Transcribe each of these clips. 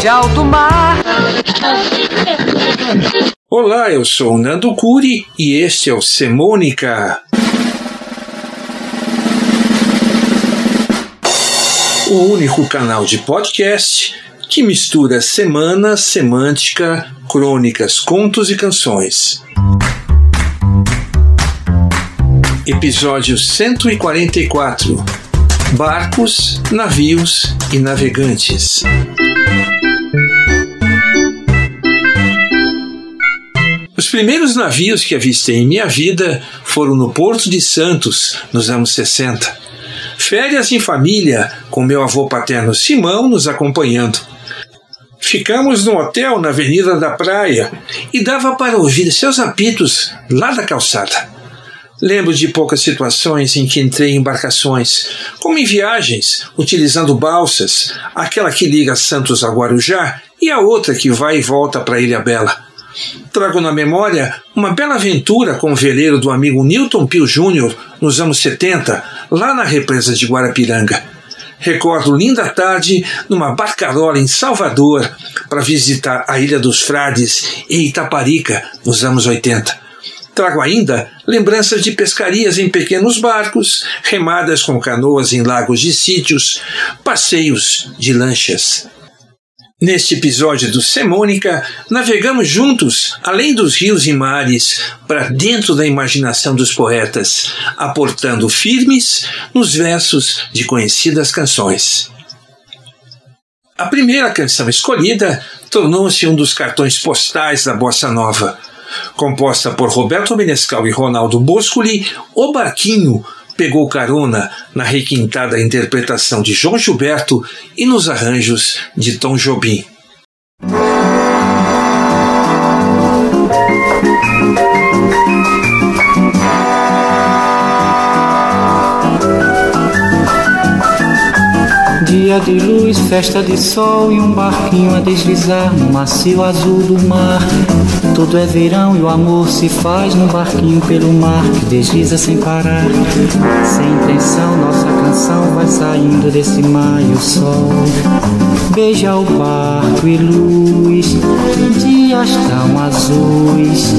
de alto mar. Olá, eu sou o Nando Curi e este é o Semônica. O único canal de podcast que mistura semana, semântica, crônicas, contos e canções. Episódio 144 Barcos, Navios e Navegantes. Os primeiros navios que avistei em minha vida foram no Porto de Santos, nos anos 60. Férias em família, com meu avô paterno Simão nos acompanhando. Ficamos no hotel na Avenida da Praia e dava para ouvir seus apitos lá da calçada. Lembro de poucas situações em que entrei em embarcações, como em viagens, utilizando balsas, aquela que liga Santos a Guarujá e a outra que vai e volta para Ilha Bela. Trago na memória uma bela aventura com o veleiro do amigo Newton Pio Jr. nos anos 70, lá na represa de Guarapiranga. Recordo linda tarde numa barcarola em Salvador para visitar a Ilha dos Frades e Itaparica nos anos 80. Trago ainda lembranças de pescarias em pequenos barcos, remadas com canoas em lagos de sítios, passeios de lanchas. Neste episódio do Semônica, navegamos juntos, além dos rios e mares, para dentro da imaginação dos poetas, aportando firmes nos versos de conhecidas canções. A primeira canção escolhida tornou-se um dos cartões postais da Bossa Nova. Composta por Roberto Menescal e Ronaldo Boscoli, O Barquinho pegou carona na requintada interpretação de João Gilberto e nos arranjos de Tom Jobim. Dia de luz, festa de sol e um barquinho a deslizar no macio azul do mar. Tudo é verão e o amor se faz no barquinho pelo mar que desliza sem parar. Sem intenção, nossa canção vai saindo desse maio sol. Beija o barco e luz, dias tão azuis.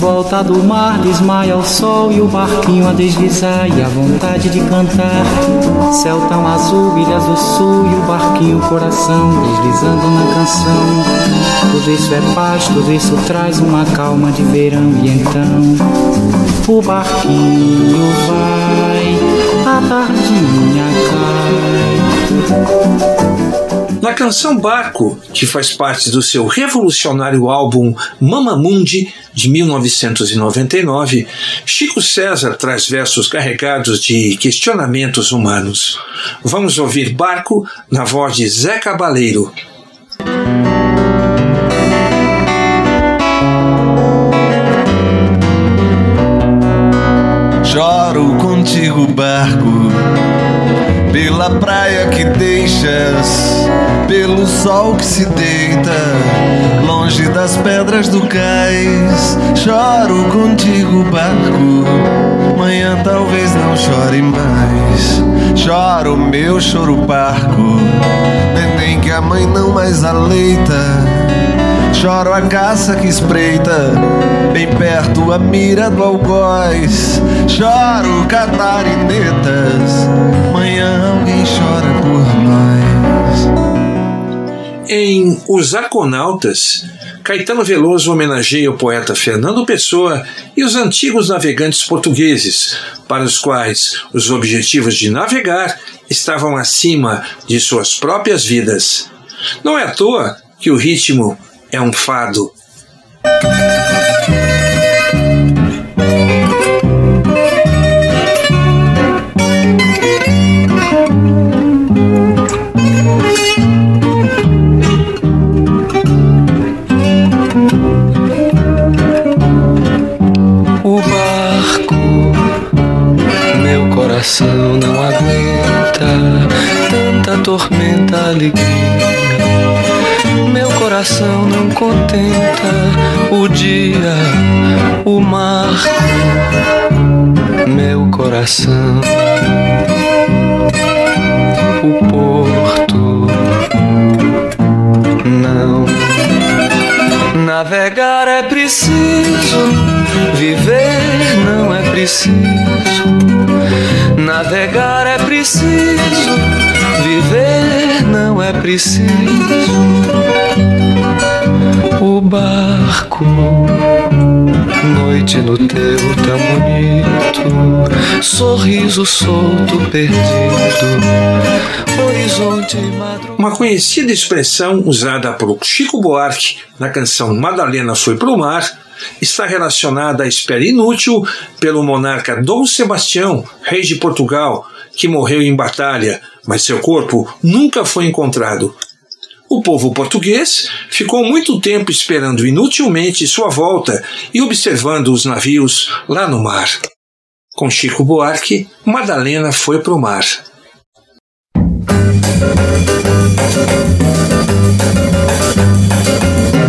Volta do mar, desmaia o sol e o barquinho a deslizar e a vontade de cantar. Céu tão azul, ilhas do sul e o barquinho coração deslizando na canção. Tudo isso é paz, tudo isso traz uma calma de verão e então o barquinho vai, a tardinha cai. Na canção Barco, que faz parte do seu revolucionário álbum Mamamundi de 1999, Chico César traz versos carregados de questionamentos humanos. Vamos ouvir Barco na voz de Zé Cabaleiro. Choro contigo, barco, pela praia que deixas, pelo sol que se deita, longe das pedras do cais. Choro contigo, barco, manhã talvez não chore mais. Choro meu choro parco, neném que a mãe não mais aleita. Choro a caça que espreita, bem perto a mira do algoz. Choro catarinetas, manhã alguém chora por nós. Em Os Arconautas, Caetano Veloso homenageia o poeta Fernando Pessoa e os antigos navegantes portugueses, para os quais os objetivos de navegar estavam acima de suas próprias vidas. Não é à toa que o ritmo é um fado. Coração não contenta o dia, o mar. Meu coração, o porto. Não. Navegar é preciso, viver não é preciso. Navegar é preciso, viver não é preciso. O barco, noite no teu tão bonito, sorriso solto perdido, horizonte madrugada. Uma conhecida expressão usada por Chico Buarque na canção Madalena Foi Pro Mar está relacionada à espera inútil pelo monarca Dom Sebastião, rei de Portugal, que morreu em batalha, mas seu corpo nunca foi encontrado. O povo português ficou muito tempo esperando inutilmente sua volta e observando os navios lá no mar. Com Chico Buarque, Madalena foi pro mar.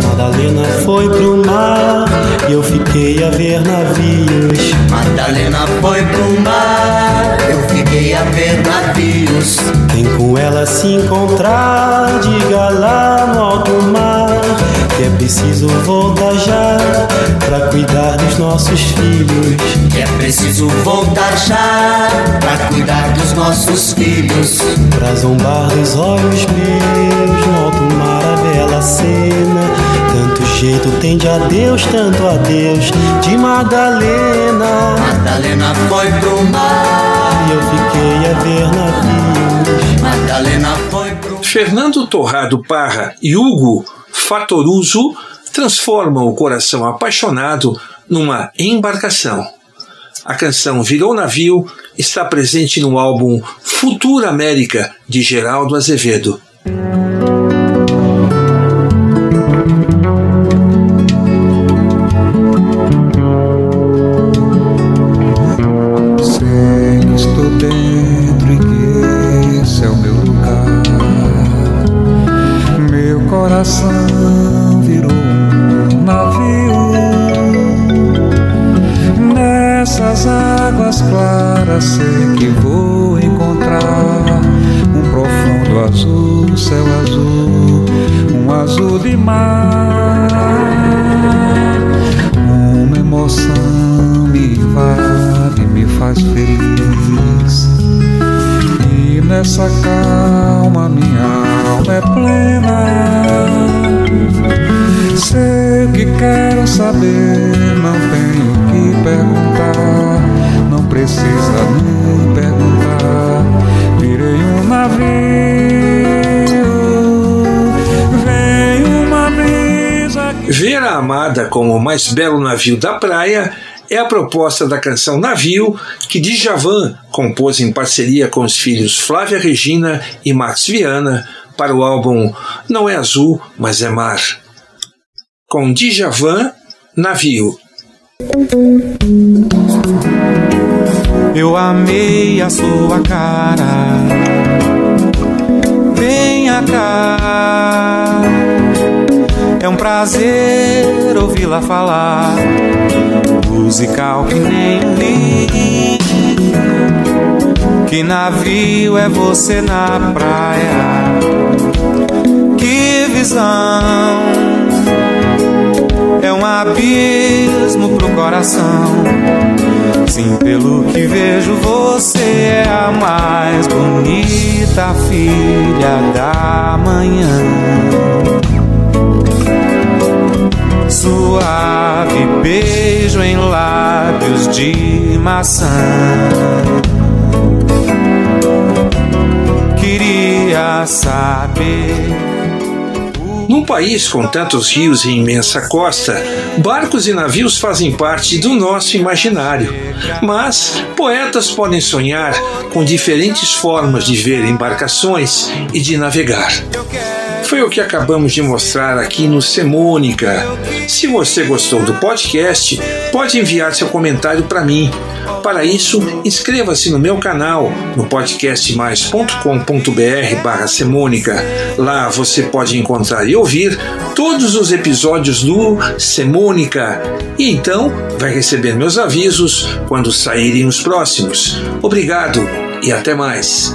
Madalena foi pro mar e eu fiquei a ver navios. Madalena foi pro mar, eu fiquei a ver navios. Quem com ela se encontrar, diga lá no alto mar que é preciso voltar já pra cuidar dos nossos filhos. Que é preciso voltar já pra cuidar dos nossos filhos. Pra zombar dos olhos meus no alto mar a bela cena. Tanto jeito tem de adeus, tanto adeus de Madalena. Madalena foi pro mar eu fiquei a ver navios. Madalena foi pro Fernando Torrado Parra e Hugo Fatoruso transformam o coração apaixonado numa embarcação. A canção Virou Navio está presente no álbum Futura América de Geraldo Azevedo. Coração virou um navio. Nessas águas claras sei que vou encontrar um profundo azul, céu azul, um azul de mar. Uma emoção me invade, me faz feliz. E nessa calma saber, não tenho que perguntar. Não precisa nem perguntar. Virei um navio, vem uma brisa que Ver a amada como o mais belo navio da praia é a proposta da canção Navio que Djavan compôs em parceria com os filhos Flávia Regina e Max Viana para o álbum Não é Azul, mas é Mar. Com Djavan, Navio. Eu amei a sua cara. Venha cá. É um prazer ouvi-la falar. Musical que nem livro. Que navio é você na praia? Que visão! Um abismo pro coração. Sim, pelo que vejo, você é a mais bonita filha da manhã. Suave beijo em lábios de maçã. Queria saber. Num país com tantos rios e imensa costa, barcos e navios fazem parte do nosso imaginário. Mas poetas podem sonhar com diferentes formas de ver embarcações e de navegar. Foi o que acabamos de mostrar aqui no Semônica. Se você gostou do podcast, pode enviar seu comentário para mim. Para isso, inscreva-se no meu canal no podcastmais.com.br barra Semônica. Lá você pode encontrar e ouvir todos os episódios do Semônica e então vai receber meus avisos quando saírem os próximos. Obrigado e até mais.